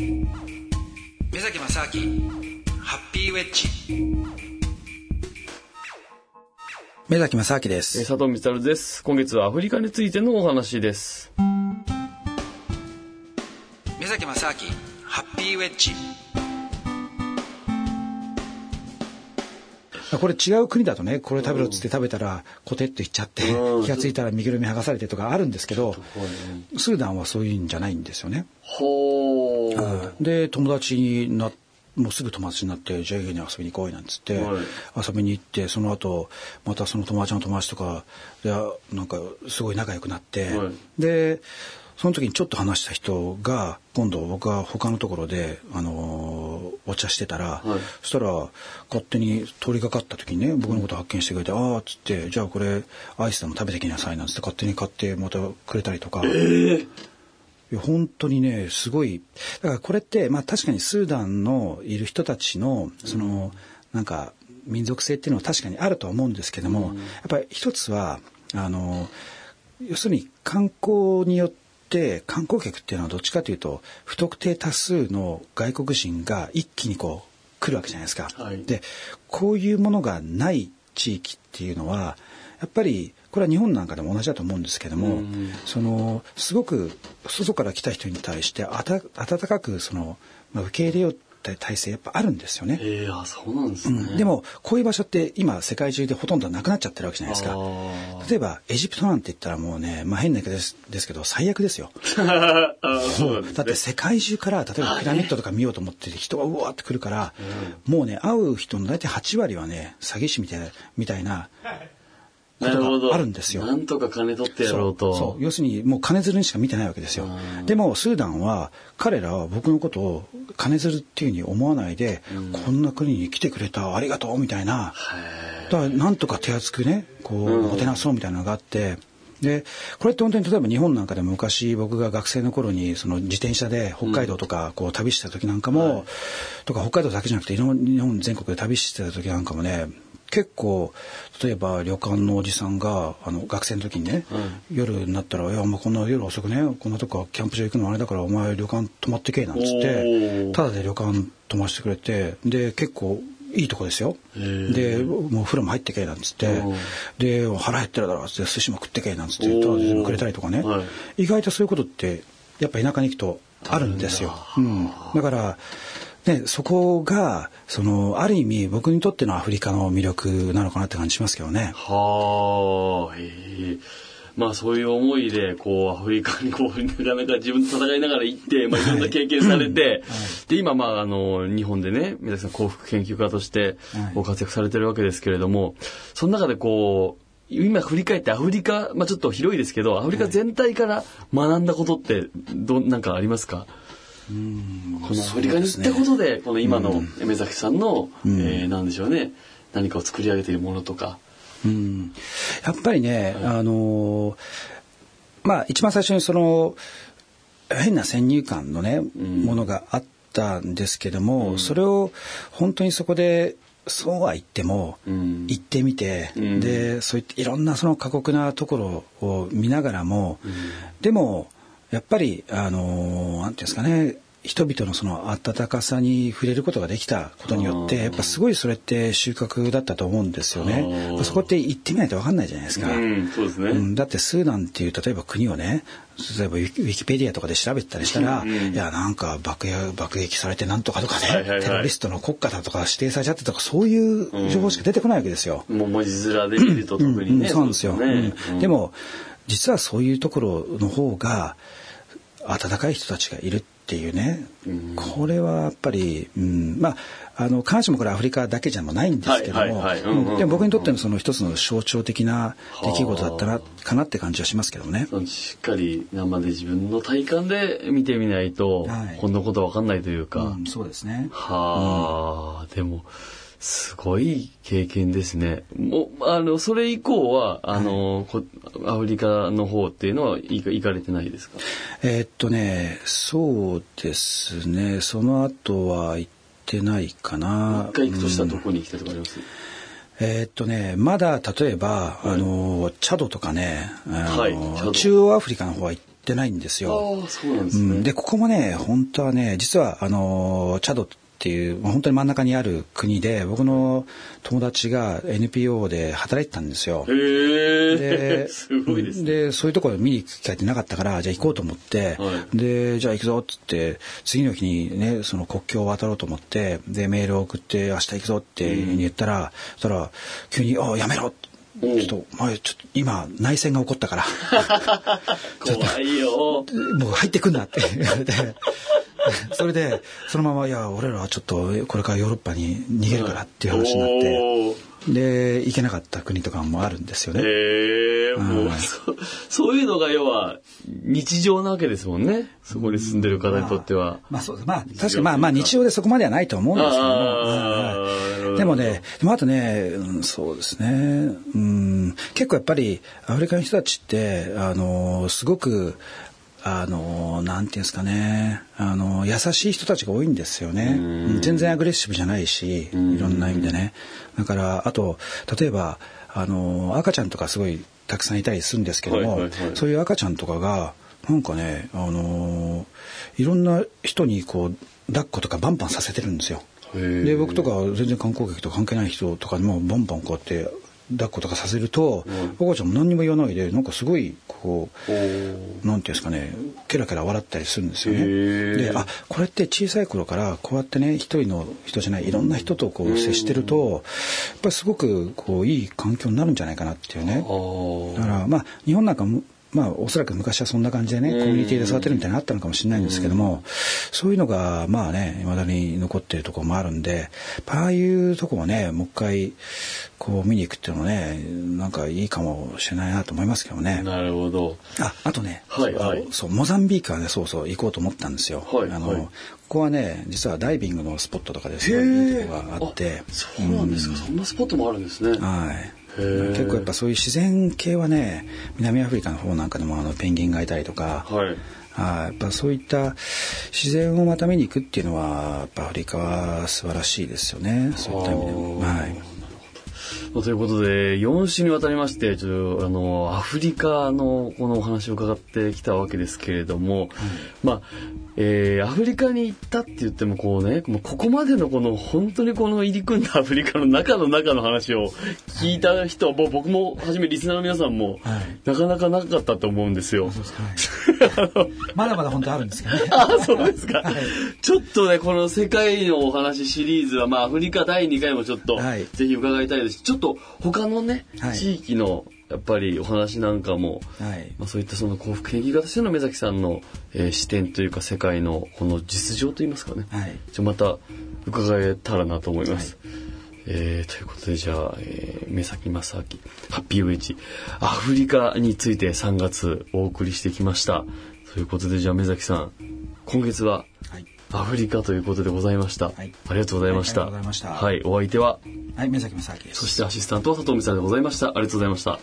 目崎正明ハッピーウェッジ。目崎正明です。佐藤光です。今月はアフリカについてのお話です。目崎正明ハッピーウェッジ。これ違う国だとねこれ食べろっつって食べたらコテッといっちゃって気が付いたら身ぐるみ剥がされてとかあるんですけどスーダンはそういうんじゃないんですよね。ほうで友達になもうすぐ友達になって「じゃあ家に遊びに行こう」なんつって、遊びに行ってその後またその友達の友達とかでなんかすごい仲良くなって、でその時にちょっと話した人が今度僕が他のところで、あのー、お茶してたら、はい、そしたら勝手に通りがかった時にね僕のこと発見してくれて「ああ」っつって「じゃあこれアイスでも食べてきなさい」なんつって勝手に買ってまたくれたりとか。えー本当にねすごい。だからこれってまあ確かにスーダンのいる人たちのその、なんか民族性っていうのは確かにあるとは思うんですけども、やっぱり一つはあの要するに観光によってって観光客っていうのはどっちかというと不特定多数の外国人が一気にこう来るわけじゃないですか。はい、でこういうものがない地域っていうのはやっぱりこれは日本なんかでも同じだと思うんですけども、そのすごく外から来た人に対して温かくその、まあ、受け入れよう体制やっぱあるんですよね。えー、あそうなんですね、うん、でもこういう場所って今世界中でほとんどなくなっちゃってるわけじゃないですか。例えばエジプトなんて言ったらもうね、まあ、変な言い方ですですけど最悪ですよ。そうだって世界中から例えばピラミッドとか見ようと思って人がうわって来るから、もうね会う人の大体8割はね詐欺師みたいなみたいな。ことがあるんですよ。なんとか金取ってやろうと。そう。要するにもう金づるにしか見てないわけですよ。でもスーダンは彼らは僕のことを金づるっていうふうに思わないで、うん、こんな国に来てくれたありがとうみたいな。だからなんとか手厚くね、こう、もてなそうみたいなのがあって、でこれって本当に例えば日本なんかでも昔僕が学生の頃にその自転車で北海道とかこう旅した時なんかも、うんはい、とか北海道だけじゃなくて日本全国で旅してた時なんかもね結構例えば旅館のおじさんがあの学生の時にね、うん、夜になったら「いやもうこんな夜遅くねこんなとこキャンプ場行くのあれだからお前旅館泊まってけ」なんつってただで旅館泊ましてくれてで結構いいとこですよ。で、もう風呂も入ってけなんつって、で、腹減ってるだろっつって寿司も食ってけなんつって、ただでくれたりとかね、はい、意外とそういうことってやっぱ田舎に行くとあるんですよ。うん、だから、ね、そこがそのある意味僕にとってのアフリカの魅力なのかなって感じしますけどね。はあ、へえ。まあそういう思いでこうアフリカにこうなかなか自分と戦いながら行って、まあ、いろんな経験されて、はい、で今まああの日本でね皆さん幸福研究家としてご活躍されてるわけですけれども、その中でこう今振り返ってアフリカ、まあ、ちょっと広いですけどアフリカ全体から学んだことってどなんかありますか、このアフリカに行ったことで、この今の目崎さんの、うん、えー、なんでしょうね。何かを作り上げているものとか。うん、やっぱりね、はい、あのまあ一番最初にその変な先入観のね、うん、ものがあったんですけども、うん、それを本当にそこでそうは言っても、行ってみて、うん、でそういったいろんなその過酷なところを見ながらも、でもやっぱりあのなんていうんですかね人々のその温かさに触れることができたことによってやっぱすごいそれって収穫だったと思うんですよね。そこって行ってみないと分かんないじゃないですか。うん、そうですね、うん、だってスーダンっていう例えば国をね例えばウィキペディアとかで調べてたりしたら、うん、いやなんか爆爆撃されてなんとかとかね、はいはいはい、テロリストの国家だとか指定されちゃってとかそういう情報しか出てこないわけですよ。もう文字面で見ると特にね。そうなんですよ。でも実はそういうところの方が温かい人たちがいるっていうね、うん、これはやっぱり、うん、まああの必ずしもこれアフリカだけじゃないんですけどもでも僕にとってのその一つの象徴的な出来事だったなかなって感じはしますけどね。しっかり生で自分の体感で見てみないと、はい、こんなことわかんないというか。うん、そうですね。はあ、でも。すごい経験ですね。もう、あの、それ以降は、あの、はい、アフリカの方っていうのは行かれてないですか？えー、っとね、そうですね。その後は行ってないかな。一回行くとしたらどこに行きたいとかあります、うんえー、っとね、まだ例えば、はい、あのチャドとかね、はい、中央アフリカの方は行っってないんですよ。ああ、そうなんですね。うん、で、ここもね、本当はね、実は、あの、チャドっていう本当に真ん中にある国で僕の友達が NPO で働いてたんですよ。で すごいですね。でそういうところ見に行く機会ってなかったからじゃあ行こうと思って、はい、でじゃあ行くぞっつって次の日にねその国境を渡ろうと思ってでメールを送って明日行くぞって言ったら、うん、そしたら急に「あやめろ!」って。ちょっと、前、ちょっと、今、内戦が起こったから。怖いよ。もう入ってくんなって言われて。それでそのまま「いや俺らはちょっとこれからヨーロッパに逃げるから」っていう話になって。で行けなかった国とかもあるんですよね。へえもうそそういうのが要は日常なわけですもんね。そこに住んでる方にとっては。まあ、まあ、そうまあ確かにまあまあ日常でそこまではないと思うんですけども。はい、でもねでもあとね、うん、そうですね、うん、結構やっぱりアフリカの人たちってあのすごくあの、なんていうんですかね、あの、優しい人たちが多いんですよね。全然アグレッシブじゃないし、いろんな意味でね。だから、あと、例えば、あの、赤ちゃんとかすごいたくさんいたりするんですけども、はいはいはい、そういう赤ちゃんとかが、なんかね、あの、いろんな人にこう、抱っことかバンバンさせてるんですよ。で僕とか全然観光客と関係ない人とかにもバンバンこうやって抱っことかさせると、おばあちゃんも何にも言わないでなんかすごいこうなんていうんですかねケラケラ笑ったりするんですよね。であこれって小さい頃からこうやってね一人の人じゃないいろんな人とこう接してるとやっぱりすごくこういい環境になるんじゃないかなっていうね。だからまあ日本なんかまあおそらく昔はそんな感じでねコミュニティで育てるみたいなのあったのかもしれないんですけどもそういうのがまあねいまだに残ってるところもあるんでああいうとこもねもう一回こう見に行くっていうのもねなんかいいかもしれないなと思いますけどね。なるほど。ああとね、はいはい、そうモザンビークはねそうそう行こうと思ったんですよ。はい、あの、はい、ここはね実はダイビングのスポットとかですごいいいとこがあって。そうなんですか、うん、そんなスポットもあるんですね。はい結構やっぱそういう自然系はね南アフリカの方なんかでもあのペンギンがいたりとか、はい、あやっぱそういった自然をまた見に行くっていうのはやっぱアフリカは素晴らしいですよね。そういった意味でも。はいということで、4週にわたりまして、ちょっと、あの、アフリカのこのお話を伺ってきたわけですけれども、うん、まあ、えー、アフリカに行ったって言ってもこうね、ここまでのこの本当にこの入り組んだアフリカの中の中の話を聞いた人は、もう僕もはじめリスナーの皆さんも、なかなかなかったと思うんですよ。まだまだ本当あるんですけどね。あ、そうですか。はい、ちょっとね、この世界のお話シリーズは、まあアフリカ第2回もちょっと、ぜひ伺いたいです。し、ちょっと他のね、地域のやっぱりお話なんかも、はい、まあ、そういったその幸福研究家としての目崎さんの、えー、視点というか世界のこの実情といいますかね、はい、ちょまた伺えたらなと思います。はい、えー、ということで、じゃあ、えー、目先正明、ハッピーウェッジ、アフリカについて3月お送りしてきました。ということで、じゃあ、目崎さん、今月は、アフリカということでございました。はい、ありがとうございました。はい、いはい、お相手は、はい、目崎正明です。そしてアシスタントは佐藤美さんでございました。ありがとうございました。